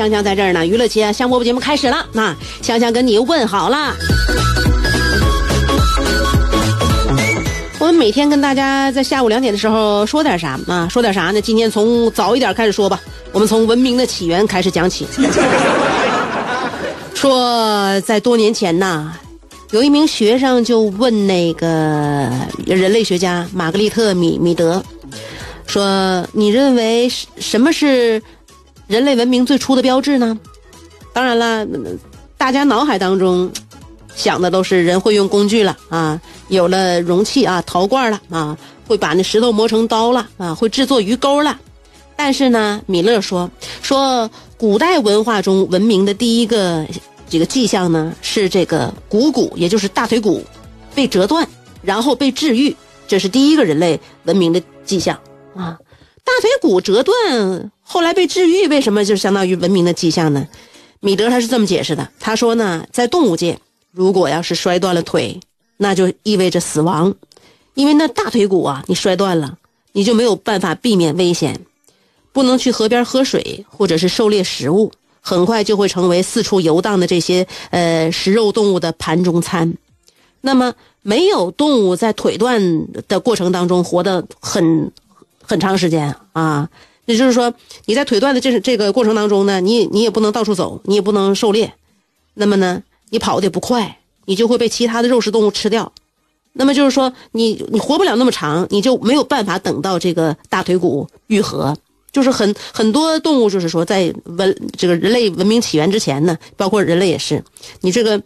香香在这儿呢。娱乐节香饽饽节目开始了，那香香跟你问好了。我们每天跟大家在下午两点的时候说点啥啊？说点啥呢？今天从早一点开始说吧。我们从文明的起源开始讲起。说在多年前呐，有一名学生就问那个人类学家玛格丽特米米德，说：“你认为什么是？”人类文明最初的标志呢？当然了，大家脑海当中想的都是人会用工具了啊，有了容器啊，陶罐了啊，会把那石头磨成刀了啊，会制作鱼钩了。但是呢，米勒说说古代文化中文明的第一个这个迹象呢，是这个股骨，也就是大腿骨被折断，然后被治愈，这是第一个人类文明的迹象啊。大腿骨折断，后来被治愈，为什么就相当于文明的迹象呢？米德他是这么解释的，他说呢，在动物界，如果要是摔断了腿，那就意味着死亡，因为那大腿骨啊，你摔断了，你就没有办法避免危险，不能去河边喝水或者是狩猎食物，很快就会成为四处游荡的这些呃食肉动物的盘中餐。那么，没有动物在腿断的过程当中活得很。很长时间啊，也就是说，你在腿断的这这个过程当中呢，你你也不能到处走，你也不能狩猎，那么呢，你跑的不快，你就会被其他的肉食动物吃掉。那么就是说，你你活不了那么长，你就没有办法等到这个大腿骨愈合。就是很很多动物，就是说，在文这个人类文明起源之前呢，包括人类也是，你这个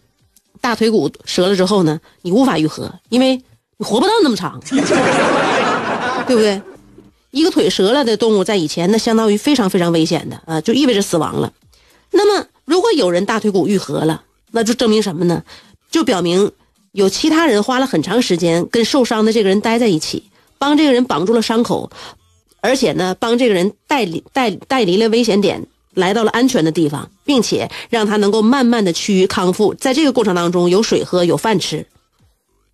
大腿骨折了之后呢，你无法愈合，因为你活不到那么长，对不对？一个腿折了的动物，在以前那相当于非常非常危险的啊，就意味着死亡了。那么，如果有人大腿骨愈合了，那就证明什么呢？就表明有其他人花了很长时间跟受伤的这个人待在一起，帮这个人绑住了伤口，而且呢，帮这个人带离带带离了危险点，来到了安全的地方，并且让他能够慢慢的趋于康复。在这个过程当中，有水喝，有饭吃，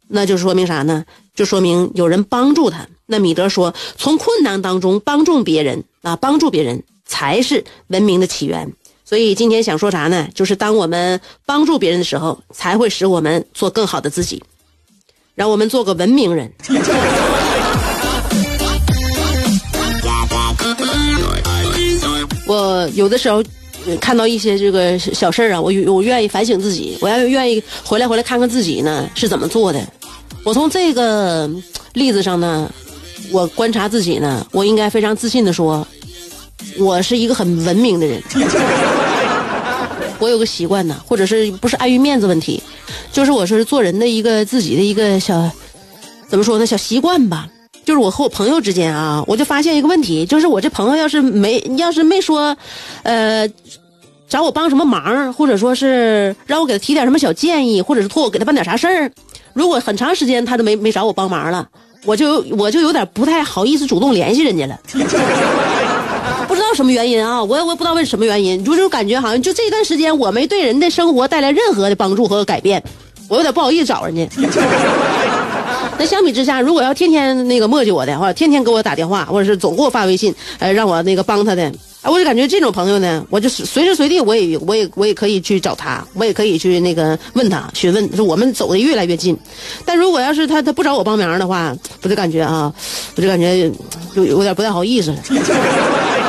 那就说明啥呢？就说明有人帮助他。那米德说：“从困难当中帮助别人啊，帮助别人才是文明的起源。所以今天想说啥呢？就是当我们帮助别人的时候，才会使我们做更好的自己，让我们做个文明人。我有的时候看到一些这个小事儿啊，我我愿意反省自己，我要愿意回来回来看看自己呢是怎么做的。我从这个例子上呢。”我观察自己呢，我应该非常自信的说，我是一个很文明的人。我有个习惯呢，或者是不是碍于面子问题，就是我是做人的一个自己的一个小，怎么说呢，小习惯吧。就是我和我朋友之间啊，我就发现一个问题，就是我这朋友要是没要是没说，呃，找我帮什么忙，或者说是让我给他提点什么小建议，或者是托我给他办点啥事儿，如果很长时间他都没没找我帮忙了。我就我就有点不太好意思主动联系人家了，不知道什么原因啊，我我也不知道为什么原因，就是感觉好像就这段时间我没对人的生活带来任何的帮助和改变，我有点不好意思找人家。那相比之下，如果要天天那个磨叽我的，话天天给我打电话，或者是总给我发微信，呃，让我那个帮他的，哎，我就感觉这种朋友呢，我就随时随地我也我也我也可以去找他，我也可以去那个问他询问，说我们走的越来越近。但如果要是他他不找我帮忙的话，我就感觉啊，我就感觉就有点不太好意思了。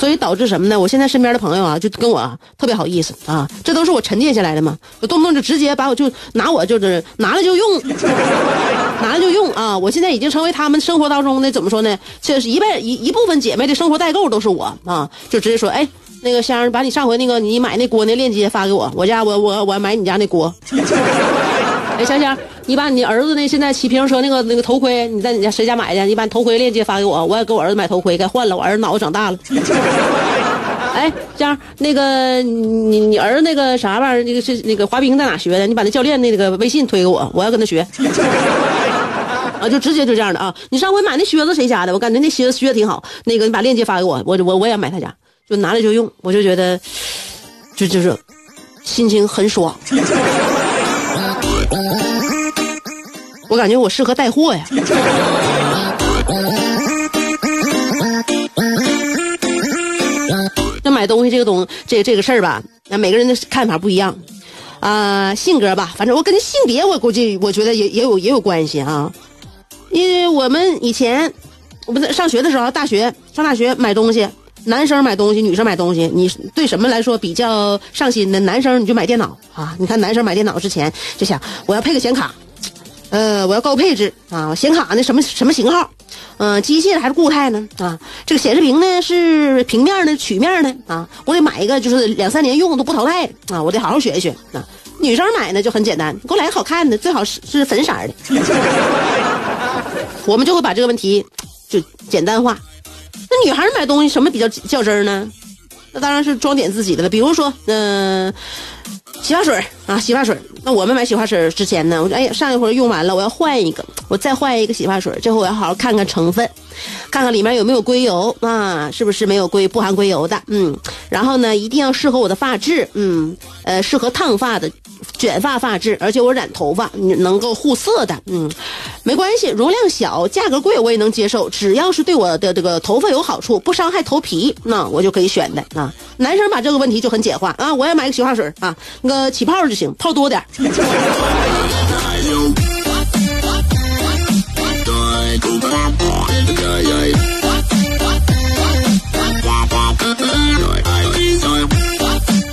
所以导致什么呢？我现在身边的朋友啊，就跟我特别好意思啊，这都是我沉淀下来的嘛。我动不动就直接把我就拿我就是拿了就用，拿了就用啊！我现在已经成为他们生活当中的怎么说呢？这是一半一一部分姐妹的生活代购都是我啊，就直接说，哎，那个香儿，把你上回那个你买那锅那链接发给我，我家我我我买你家那锅。哎，香香，你把你儿子那现在骑平衡车那个那个头盔，你在你家谁家买的？你把头盔链接发给我，我要给我儿子买头盔，该换了。我儿子脑子长大了。哎，这样那个你你儿子那个啥玩意儿，那个是那个滑冰在哪学的？你把那教练那个微信推给我，我要跟他学。啊，就直接就这样的啊！你上回买那靴子谁家的？我感觉那靴子靴子挺好。那个你把链接发给我，我我我也买他家，就拿来就用。我就觉得，就就是心情很爽。我感觉我适合带货呀。那买东西这个东这这个事儿吧，那每个人的看法不一样，啊，性格吧，反正我跟性别我估计我觉得也也有也有关系啊。因为我们以前我们在上学的时候，大学上大学买东西，男生买东西，女生买东西，你对什么来说比较上心的？男生你就买电脑啊，你看男生买电脑之前就想我要配个显卡。呃，我要高配置啊，显卡呢什么什么型号？嗯，机械还是固态呢？啊，这个显示屏呢是平面的、曲面的啊？我得买一个就是两三年用都不淘汰啊！我得好好学一学啊。女生买呢就很简单，给我来个好看的，最好是是粉色的。我们就会把这个问题就简单化。那女孩买东西什么比较较真呢？那当然是装点自己的了，比如说嗯。洗发水啊，洗发水。那我们买洗发水之前呢，我说哎呀，上一回用完了，我要换一个，我再换一个洗发水。这回我要好好看看成分，看看里面有没有硅油啊，是不是没有硅不含硅油的？嗯，然后呢，一定要适合我的发质，嗯，呃，适合烫发的。卷发发质，而且我染头发能够护色的，嗯，没关系，容量小，价格贵我也能接受，只要是对我的这个头发有好处，不伤害头皮，那我就可以选的啊。男生把这个问题就很简化啊，我要买个洗发水啊，那个起泡就行，泡多点。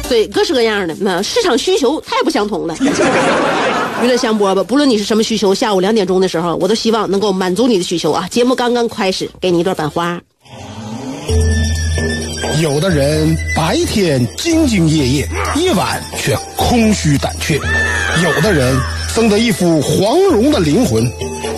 对，各式各样的那市场需求太不相同了。娱乐香饽饽，不论你是什么需求，下午两点钟的时候，我都希望能够满足你的需求啊！节目刚刚开始，给你一段版花。有的人白天兢兢业业，夜晚却空虚胆怯；有的人生得一副黄蓉的灵魂，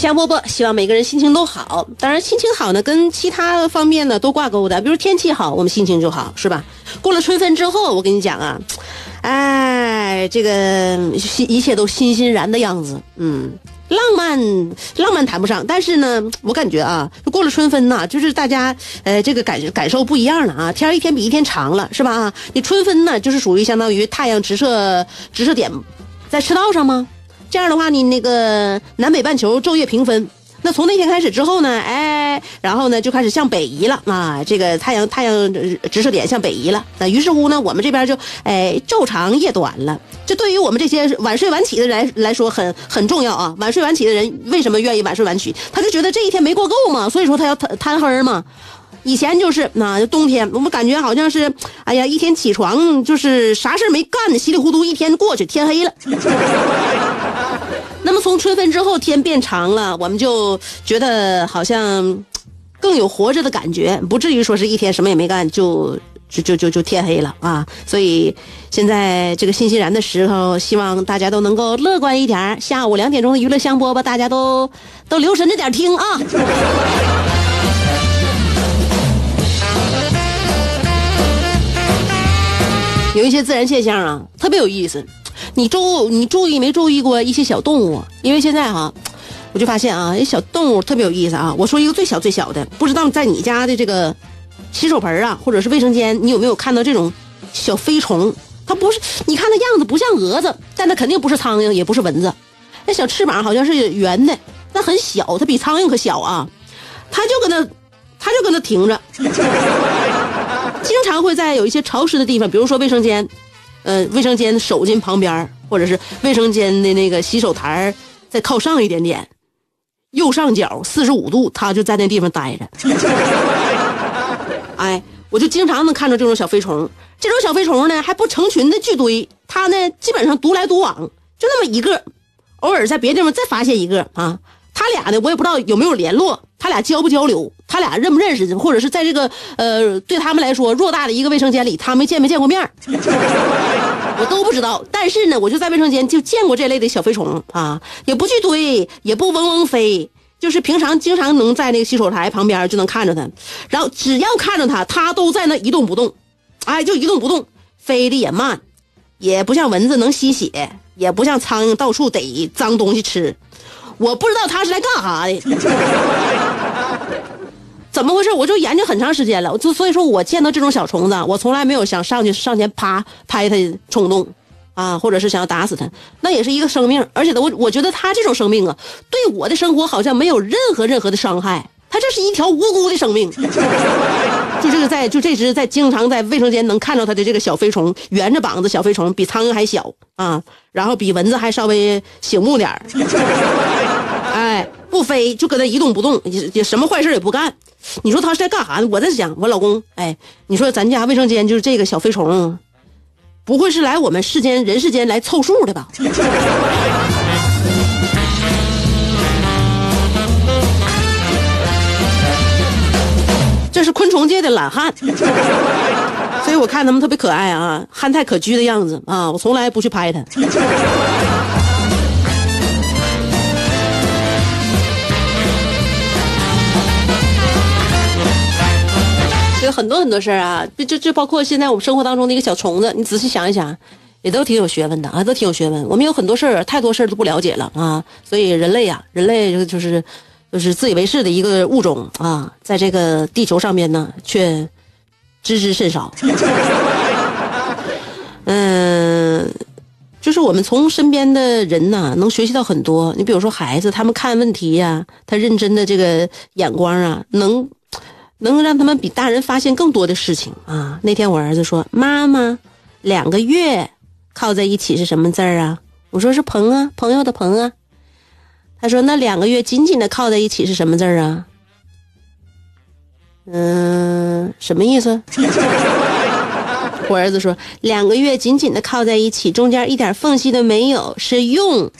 香饽饽，希望每个人心情都好。当然，心情好呢，跟其他方面呢都挂钩的。比如天气好，我们心情就好，是吧？过了春分之后，我跟你讲啊，哎，这个一切都欣欣然的样子。嗯，浪漫，浪漫谈不上，但是呢，我感觉啊，过了春分呐，就是大家呃，这个感感受不一样了啊。天一天比一天长了，是吧？你春分呢，就是属于相当于太阳直射直射点在赤道上吗？这样的话，你那个南北半球昼夜平分，那从那天开始之后呢，哎，然后呢就开始向北移了啊，这个太阳太阳直射点向北移了，那于是乎呢，我们这边就哎昼长夜短了。这对于我们这些晚睡晚起的人来说很很重要啊。晚睡晚起的人为什么愿意晚睡晚起？他就觉得这一天没过够嘛，所以说他要贪贪黑嘛。以前就是那冬天，我们感觉好像是，哎呀，一天起床就是啥事没干，稀里糊涂一天过去，天黑了。那么从春分之后天变长了，我们就觉得好像更有活着的感觉，不至于说是一天什么也没干就就就就就天黑了啊！所以现在这个欣欣然的时候，希望大家都能够乐观一点。下午两点钟的娱乐香饽饽，大家都都留神着点听啊！有一些自然现象啊，特别有意思。你注你注意没注意过一些小动物？因为现在哈。我就发现啊，这小动物特别有意思啊！我说一个最小最小的，不知道在你家的这个洗手盆啊，或者是卫生间，你有没有看到这种小飞虫？它不是，你看它样子不像蛾子，但它肯定不是苍蝇，也不是蚊子。那小翅膀好像是圆的，但很小，它比苍蝇可小啊！它就搁那，它就搁那停着，经常会在有一些潮湿的地方，比如说卫生间，呃，卫生间手巾旁边，或者是卫生间的那个洗手台再靠上一点点。右上角四十五度，它就在那地方待着。哎，我就经常能看到这种小飞虫。这种小飞虫呢，还不成群的聚堆，它呢基本上独来独往，就那么一个，偶尔在别的地方再发现一个啊。他俩呢，我也不知道有没有联络，他俩交不交流，他俩认不认识，或者是在这个呃对他们来说偌大的一个卫生间里，他们见没见过面我都不知道。但是呢，我就在卫生间就见过这类的小飞虫啊，也不去堆，也不嗡嗡飞，就是平常经常能在那个洗手台旁边就能看着它，然后只要看着它，它都在那一动不动，哎，就一动不动，飞的也慢，也不像蚊子能吸血，也不像苍蝇到处逮脏东西吃。我不知道它是来干啥的，怎么回事？我就研究很长时间了，就所以说我见到这种小虫子，我从来没有想上去上前啪拍它冲动，啊，或者是想要打死它，那也是一个生命，而且呢，我我觉得它这种生命啊，对我的生活好像没有任何任何的伤害，它这是一条无辜的生命。就这个在就这只在经常在卫生间能看到它的这个小飞虫，圆着膀子小飞虫，比苍蝇还小啊，然后比蚊子还稍微醒目点儿。哎，不飞就搁那一动不动，也也什么坏事也不干。你说他是在干啥呢？我在想，我老公，哎，你说咱家卫生间就是这个小飞虫，不会是来我们世间人世间来凑数的吧？这是昆虫界的懒汉，所以我看他们特别可爱啊，憨态可掬的样子啊，我从来不去拍他。很多很多事儿啊，就就就包括现在我们生活当中的一个小虫子，你仔细想一想，也都挺有学问的啊，都挺有学问。我们有很多事儿，太多事儿都不了解了啊，所以人类呀，人类就是就是自以为是的一个物种啊，在这个地球上面呢，却知之甚少。嗯，就是我们从身边的人呐，能学习到很多。你比如说孩子，他们看问题呀，他认真的这个眼光啊，能。能让他们比大人发现更多的事情啊！那天我儿子说：“妈妈，两个月靠在一起是什么字儿啊？”我说：“是朋啊，朋友的朋啊。”他说：“那两个月紧紧的靠在一起是什么字儿啊？”嗯，什么意思？我儿子说：“两个月紧紧的靠在一起，中间一点缝隙都没有，是用。”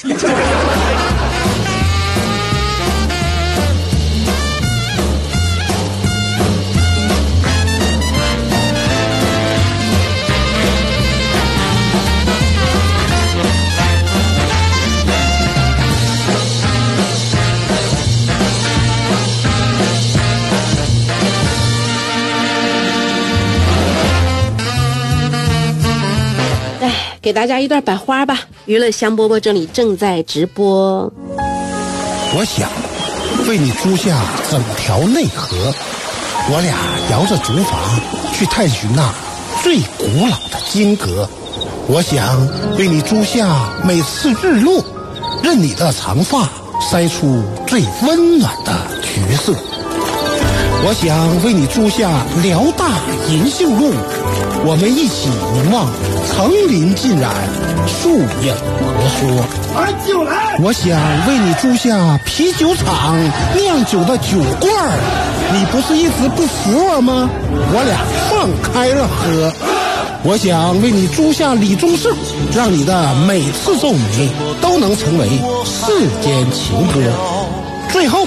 给大家一段百花吧，娱乐香饽饽这里正在直播。我想为你租下整条内河，我俩摇着竹筏去探寻那最古老的金阁。我想为你租下每次日落，任你的长发筛出最温暖的橘色。我想为你租下辽大银杏路。我们一起凝望层林尽染，树影婆娑。我想为你租下啤酒厂酿酒的酒罐儿，你不是一直不服我吗？我俩放开了喝。我想为你租下李宗盛，让你的每次皱眉都能成为世间情歌。最后。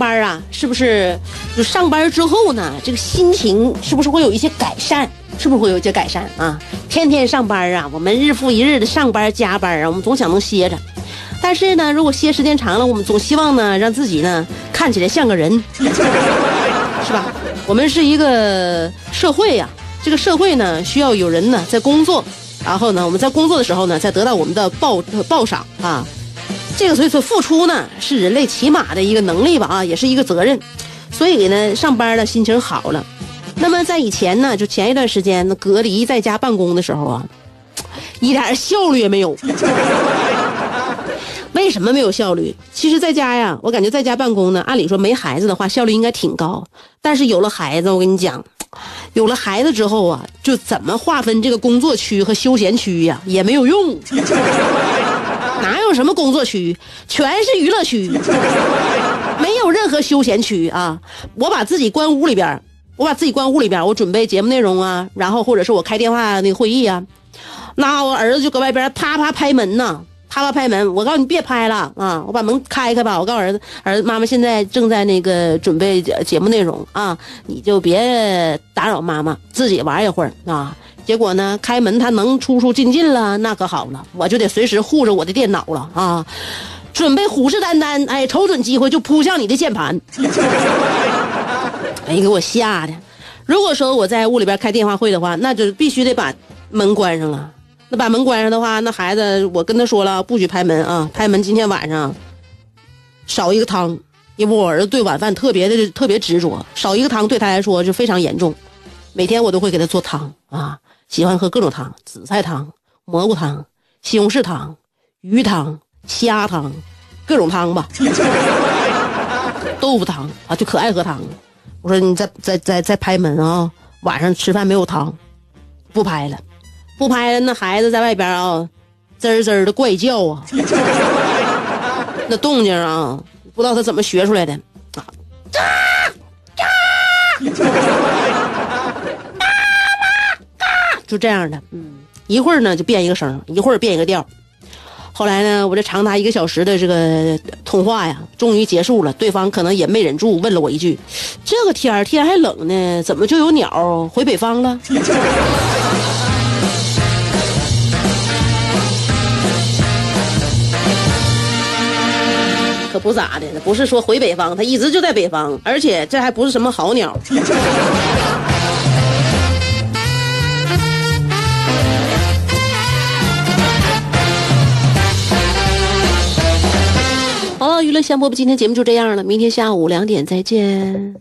班啊，是不是就上班之后呢？这个心情是不是会有一些改善？是不是会有一些改善啊？天天上班啊，我们日复一日的上班加班啊，我们总想能歇着。但是呢，如果歇时间长了，我们总希望呢，让自己呢看起来像个人，是吧？我们是一个社会呀，这个社会呢需要有人呢在工作，然后呢我们在工作的时候呢，再得到我们的报报赏啊。这个所以说付出呢是人类起码的一个能力吧啊，也是一个责任。所以呢，上班了心情好了。那么在以前呢，就前一段时间那隔离在家办公的时候啊，一点效率也没有。为什么没有效率？其实在家呀，我感觉在家办公呢，按理说没孩子的话效率应该挺高。但是有了孩子，我跟你讲，有了孩子之后啊，就怎么划分这个工作区和休闲区呀，也没有用。哪有什么工作区，全是娱乐区，没有任何休闲区啊！我把自己关屋里边，我把自己关屋里边，我准备节目内容啊，然后或者是我开电话那个会议啊，那我儿子就搁外边啪啪拍门呢，啪啪拍门。我告诉你别拍了啊，我把门开开吧。我告诉儿子，儿子妈妈现在正在那个准备节目内容啊，你就别打扰妈妈，自己玩一会儿啊。结果呢？开门他能出出进进了，那可好了，我就得随时护着我的电脑了啊！准备虎视眈眈，哎，瞅准机会就扑向你的键盘。哎，给我吓的！如果说我在屋里边开电话会的话，那就必须得把门关上了。那把门关上的话，那孩子我跟他说了，不许拍门啊！拍门今天晚上少一个汤，因为我儿子对晚饭特别的特别执着，少一个汤对他来说就非常严重。每天我都会给他做汤啊。喜欢喝各种汤，紫菜汤、蘑菇汤、西红柿汤、鱼汤、虾汤，各种汤吧。豆腐汤啊，就可爱喝汤。我说你再再再再拍门啊，晚上吃饭没有汤，不拍了，不拍了。那孩子在外边啊，滋滋的怪叫啊，那动静啊，不知道他怎么学出来的啊，就这样的，嗯，一会儿呢就变一个声，一会儿变一个调。后来呢，我这长达一个小时的这个通话呀，终于结束了。对方可能也没忍住，问了我一句：“这个天儿天还冷呢，怎么就有鸟回北方了？”可不咋的，不是说回北方，它一直就在北方，而且这还不是什么好鸟。好了娱乐香饽饽，今天节目就这样了，明天下午两点再见。